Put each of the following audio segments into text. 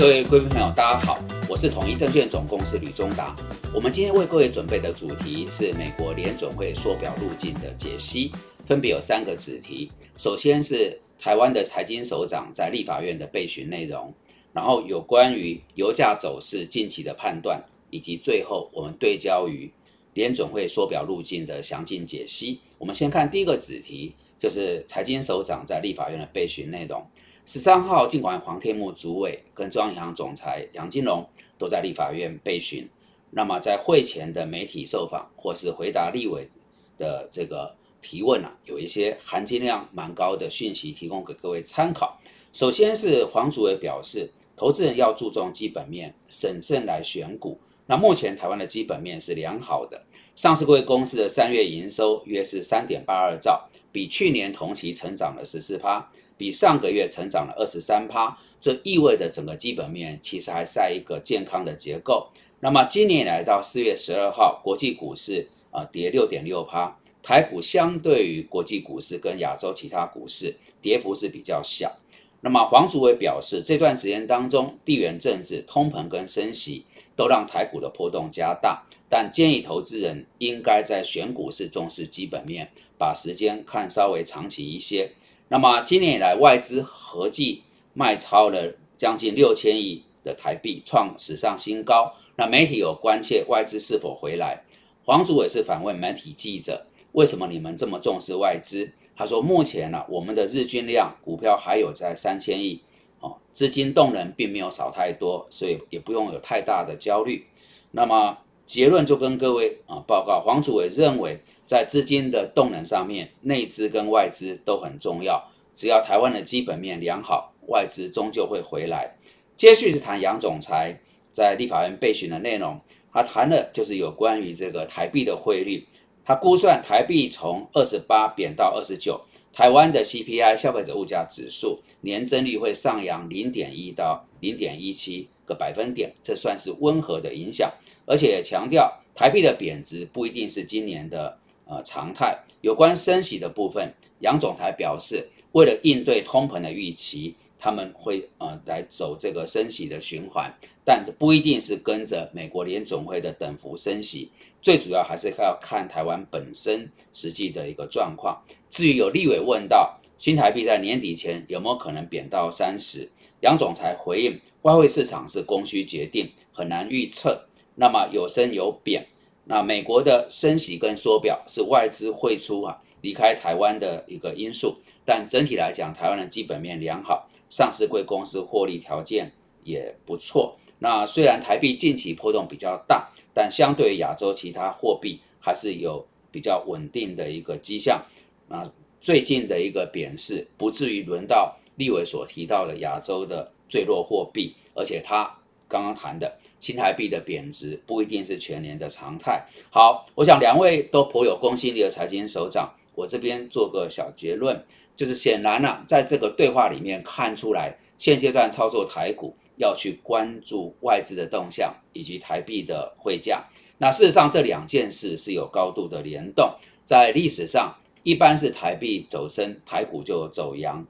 各位贵宾朋友，大家好，我是统一证券总公司吕中达。我们今天为各位准备的主题是美国联准会缩表路径的解析，分别有三个子题。首先是台湾的财经首长在立法院的备询内容，然后有关于油价走势近期的判断，以及最后我们对焦于联准会缩表路径的详尽解析。我们先看第一个子题，就是财经首长在立法院的备询内容。十三号，尽管黄天木主委跟中央银行总裁杨金龙都在立法院被询，那么在会前的媒体受访或是回答立委的这个提问啊，有一些含金量蛮高的讯息提供给各位参考。首先是黄主委表示，投资人要注重基本面，审慎来选股。那目前台湾的基本面是良好的，上市贵公司的三月营收约是三点八二兆，比去年同期成长了十四趴。比上个月成长了二十三趴，这意味着整个基本面其实还在一个健康的结构。那么今年来到四月十二号，国际股市啊跌六点六趴，台股相对于国际股市跟亚洲其他股市跌幅是比较小。那么黄祖伟表示，这段时间当中，地缘政治、通膨跟升息都让台股的波动加大，但建议投资人应该在选股时重视基本面，把时间看稍微长期一些。那么今年以来，外资合计卖超了将近六千亿的台币，创史上新高。那媒体有关切外资是否回来，黄祖伟是反问媒体记者：为什么你们这么重视外资？他说：目前呢，我们的日均量股票还有在三千亿，哦，资金动能并没有少太多，所以也不用有太大的焦虑。那么结论就跟各位啊报告，黄祖伟认为。在资金的动能上面，内资跟外资都很重要。只要台湾的基本面良好，外资终究会回来。接续是谈杨总裁在立法院备询的内容，他谈的就是有关于这个台币的汇率。他估算台币从二十八贬到二十九，台湾的 CPI 消费者物价指数年增率会上扬零点一到零点一七个百分点，这算是温和的影响。而且强调台币的贬值不一定是今年的。呃，常态有关升息的部分，杨总裁表示，为了应对通膨的预期，他们会呃来走这个升息的循环，但不一定是跟着美国联总会的等幅升息，最主要还是要看台湾本身实际的一个状况。至于有立委问到新台币在年底前有没有可能贬到三十，杨总裁回应，外汇市场是供需决定，很难预测，那么有升有贬。那美国的升息跟缩表是外资汇出啊离开台湾的一个因素，但整体来讲，台湾的基本面良好，上市贵公司获利条件也不错。那虽然台币近期波动比较大，但相对于亚洲其他货币还是有比较稳定的一个迹象。那最近的一个贬势，不至于轮到立委所提到的亚洲的最弱货币，而且它。刚刚谈的新台币的贬值不一定是全年的常态。好，我想两位都颇有公信力的财经首长，我这边做个小结论，就是显然呢，在这个对话里面看出来，现阶段操作台股要去关注外资的动向以及台币的汇价。那事实上这两件事是有高度的联动，在历史上一般是台币走升，台股就走阳。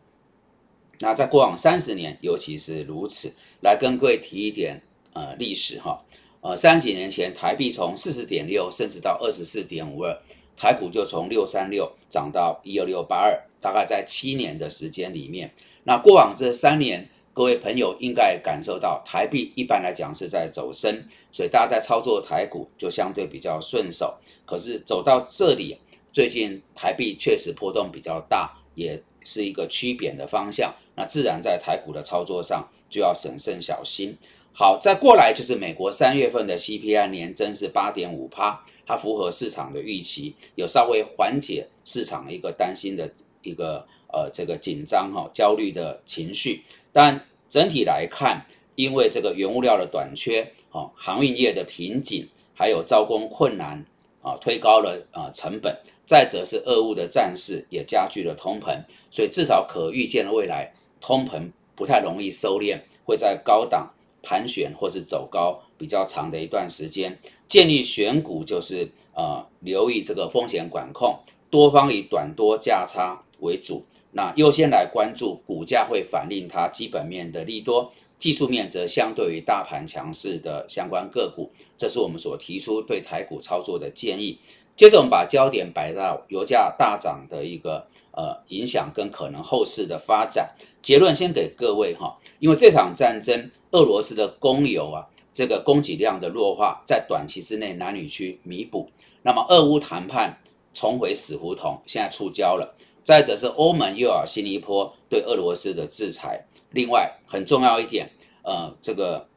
那在过往三十年，尤其是如此。来跟各位提一点呃历史哈，呃三十几年前台币从四十点六升值到二十四点五二，台股就从六三六涨到一二六八二，大概在七年的时间里面。那过往这三年，各位朋友应该感受到台币一般来讲是在走升，所以大家在操作台股就相对比较顺手。可是走到这里，最近台币确实波动比较大，也是一个趋贬的方向。那自然在台股的操作上。就要审慎小心。好，再过来就是美国三月份的 CPI 年增是八点五趴，它符合市场的预期，有稍微缓解市场一个担心的一个呃这个紧张哈焦虑的情绪。但整体来看，因为这个原物料的短缺，哦航运业的瓶颈，还有招工困难啊，推高了啊成本。再者是俄乌的战事也加剧了通膨，所以至少可预见的未来通膨。不太容易收敛，会在高档盘旋或是走高比较长的一段时间。建议选股就是呃留意这个风险管控，多方以短多价差为主，那优先来关注股价会反映它基本面的利多，技术面则相对于大盘强势的相关个股，这是我们所提出对台股操作的建议。接着我们把焦点摆到油价大涨的一个呃影响跟可能后市的发展。结论先给各位哈，因为这场战争，俄罗斯的供油啊，这个供给量的弱化，在短期之内难以去弥补。那么俄乌谈判重回死胡同，现在触礁了。再者是欧盟又要新一波对俄罗斯的制裁。另外很重要一点，呃，这个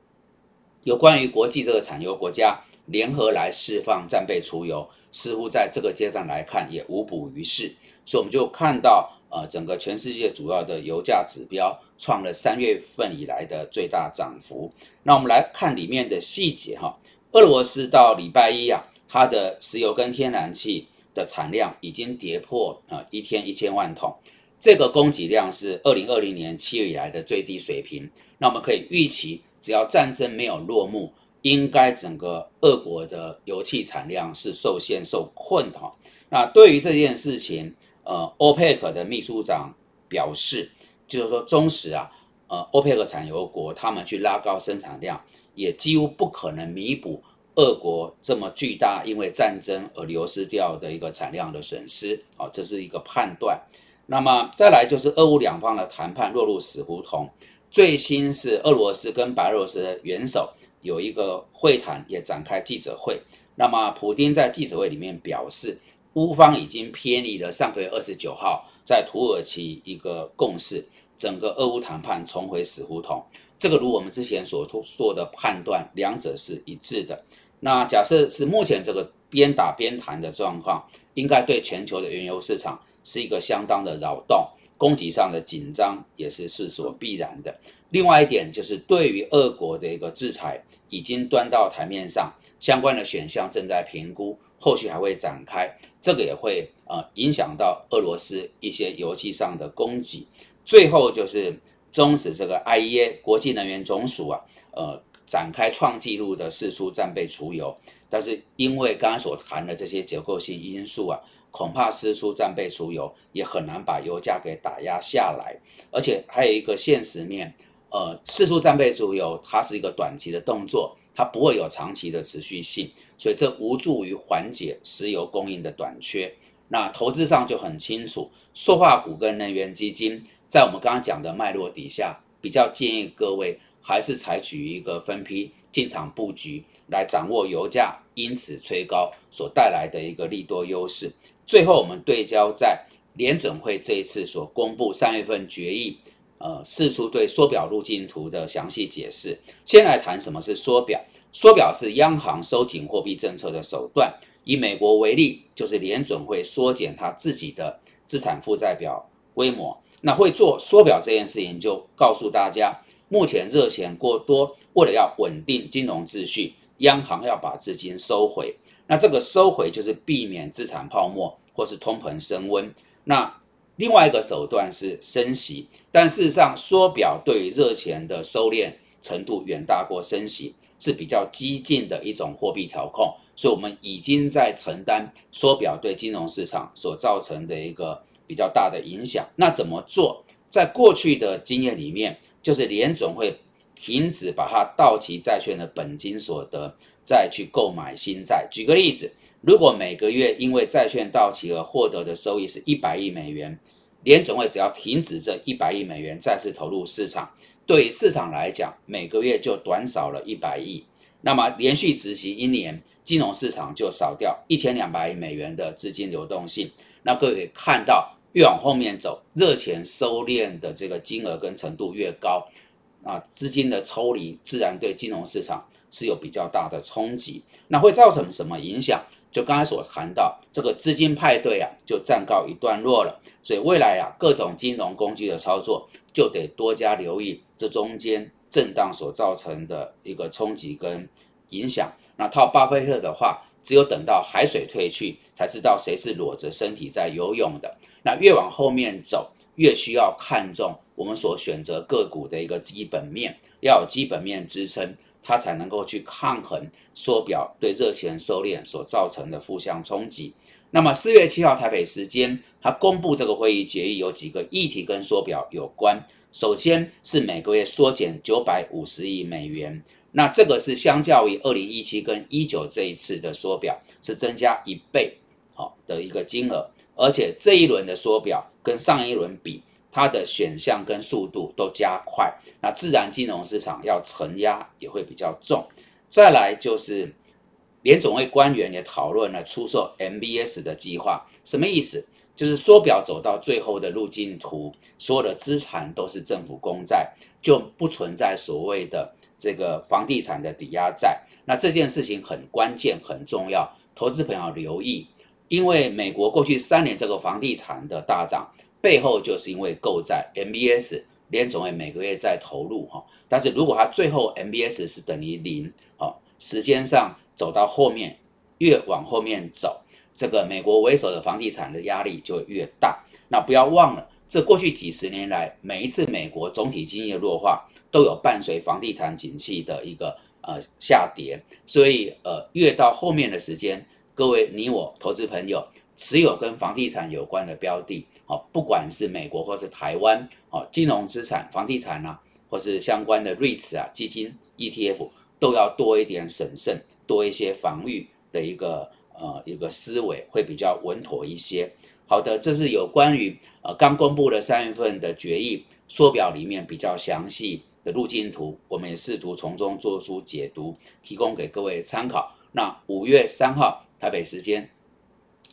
有关于国际这个产油国家联合来释放战备储油，似乎在这个阶段来看也无补于事。所以我们就看到，呃，整个全世界主要的油价指标创了三月份以来的最大涨幅。那我们来看里面的细节哈，俄罗斯到礼拜一啊，它的石油跟天然气。的产量已经跌破啊一天一千万桶，这个供给量是二零二零年七月以来的最低水平。那我们可以预期，只要战争没有落幕，应该整个俄国的油气产量是受限受困的哈。那对于这件事情，呃，欧佩克的秘书长表示，就是说，中时啊，呃，欧佩克产油国他们去拉高生产量，也几乎不可能弥补。俄国这么巨大，因为战争而流失掉的一个产量的损失，好，这是一个判断。那么再来就是俄乌两方的谈判落入死胡同。最新是俄罗斯跟白俄罗斯的元首有一个会谈，也展开记者会。那么普京在记者会里面表示，乌方已经偏离了上个月二十九号在土耳其一个共识，整个俄乌谈判重回死胡同。这个如我们之前所说的判断，两者是一致的。那假设是目前这个边打边谈的状况，应该对全球的原油市场是一个相当的扰动，供给上的紧张也是势所必然的。另外一点就是对于俄国的一个制裁已经端到台面上，相关的选项正在评估，后续还会展开，这个也会呃影响到俄罗斯一些油气上的供给。最后就是终止这个 IEA 国际能源总署啊，呃。展开创纪录的四出战备储油，但是因为刚刚所谈的这些结构性因素啊，恐怕四出战备储油也很难把油价给打压下来。而且还有一个现实面，呃，四出战备储油它是一个短期的动作，它不会有长期的持续性，所以这无助于缓解石油供应的短缺。那投资上就很清楚，塑化股跟能源基金在我们刚刚讲的脉络底下，比较建议各位。还是采取一个分批进场布局来掌握油价，因此吹高所带来的一个利多优势。最后，我们对焦在联准会这一次所公布三月份决议，呃，释出对缩表路径图的详细解释。先来谈什么是缩表。缩表是央行收紧货币政策的手段。以美国为例，就是联准会缩减它自己的资产负债表规模。那会做缩表这件事情，就告诉大家。目前热钱过多，为了要稳定金融秩序，央行要把资金收回。那这个收回就是避免资产泡沫或是通膨升温。那另外一个手段是升息，但事实上缩表对热钱的收敛程度远大过升息，是比较激进的一种货币调控。所以，我们已经在承担缩表对金融市场所造成的一个比较大的影响。那怎么做？在过去的经验里面。就是联总会停止把它到期债券的本金所得再去购买新债。举个例子，如果每个月因为债券到期而获得的收益是一百亿美元，联总会只要停止这一百亿美元再次投入市场，对市场来讲每个月就短少了一百亿。那么连续执行一年，金融市场就少掉一千两百亿美元的资金流动性。那各位看到。越往后面走，热钱收敛的这个金额跟程度越高，啊，资金的抽离自然对金融市场是有比较大的冲击。那会造成什么影响？就刚才所谈到，这个资金派对啊，就暂告一段落了。所以未来啊，各种金融工具的操作就得多加留意这中间震荡所造成的一个冲击跟影响。那套巴菲特的话。只有等到海水退去，才知道谁是裸着身体在游泳的。那越往后面走，越需要看重我们所选择个股的一个基本面，要有基本面支撑，它才能够去抗衡缩表对热钱收敛所造成的负向冲击。那么四月七号台北时间，他公布这个会议决议有几个议题跟缩表有关。首先是每个月缩减九百五十亿美元，那这个是相较于二零一七跟一九这一次的缩表是增加一倍好的一个金额，而且这一轮的缩表跟上一轮比，它的选项跟速度都加快，那自然金融市场要承压也会比较重。再来就是联总会官员也讨论了出售 MBS 的计划，什么意思？就是缩表走到最后的路径图，所有的资产都是政府公债，就不存在所谓的这个房地产的抵押债。那这件事情很关键、很重要，投资朋友留意，因为美国过去三年这个房地产的大涨，背后就是因为购债 MBS，联总会每个月在投入哈。但是如果它最后 MBS 是等于零，哦，时间上走到后面，越往后面走。这个美国为首的房地产的压力就越大。那不要忘了，这过去几十年来，每一次美国总体经济弱化，都有伴随房地产景气的一个呃下跌。所以呃，越到后面的时间，各位你我投资朋友持有跟房地产有关的标的，哦，不管是美国或是台湾，哦，金融资产、房地产啊，或是相关的 REITs 啊、基金、ETF，都要多一点审慎，多一些防御的一个。呃，一个思维会比较稳妥一些。好的，这是有关于呃刚公布的三月份的决议缩表里面比较详细的路径图，我们也试图从中做出解读，提供给各位参考。那五月三号台北时间，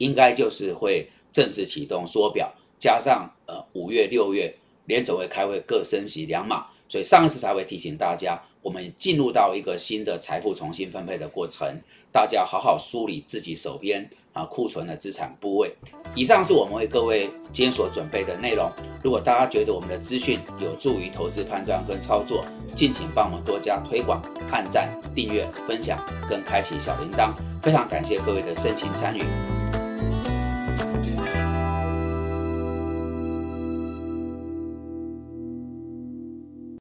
应该就是会正式启动缩表，加上呃五月六月联总会开会各升息两码，所以上一次才会提醒大家，我们进入到一个新的财富重新分配的过程。大家好好梳理自己手边啊库存的资产部位。以上是我们为各位今天所准备的内容。如果大家觉得我们的资讯有助于投资判断跟操作，敬请帮我们多加推广、按赞、订阅、分享跟开启小铃铛。非常感谢各位的深情参与。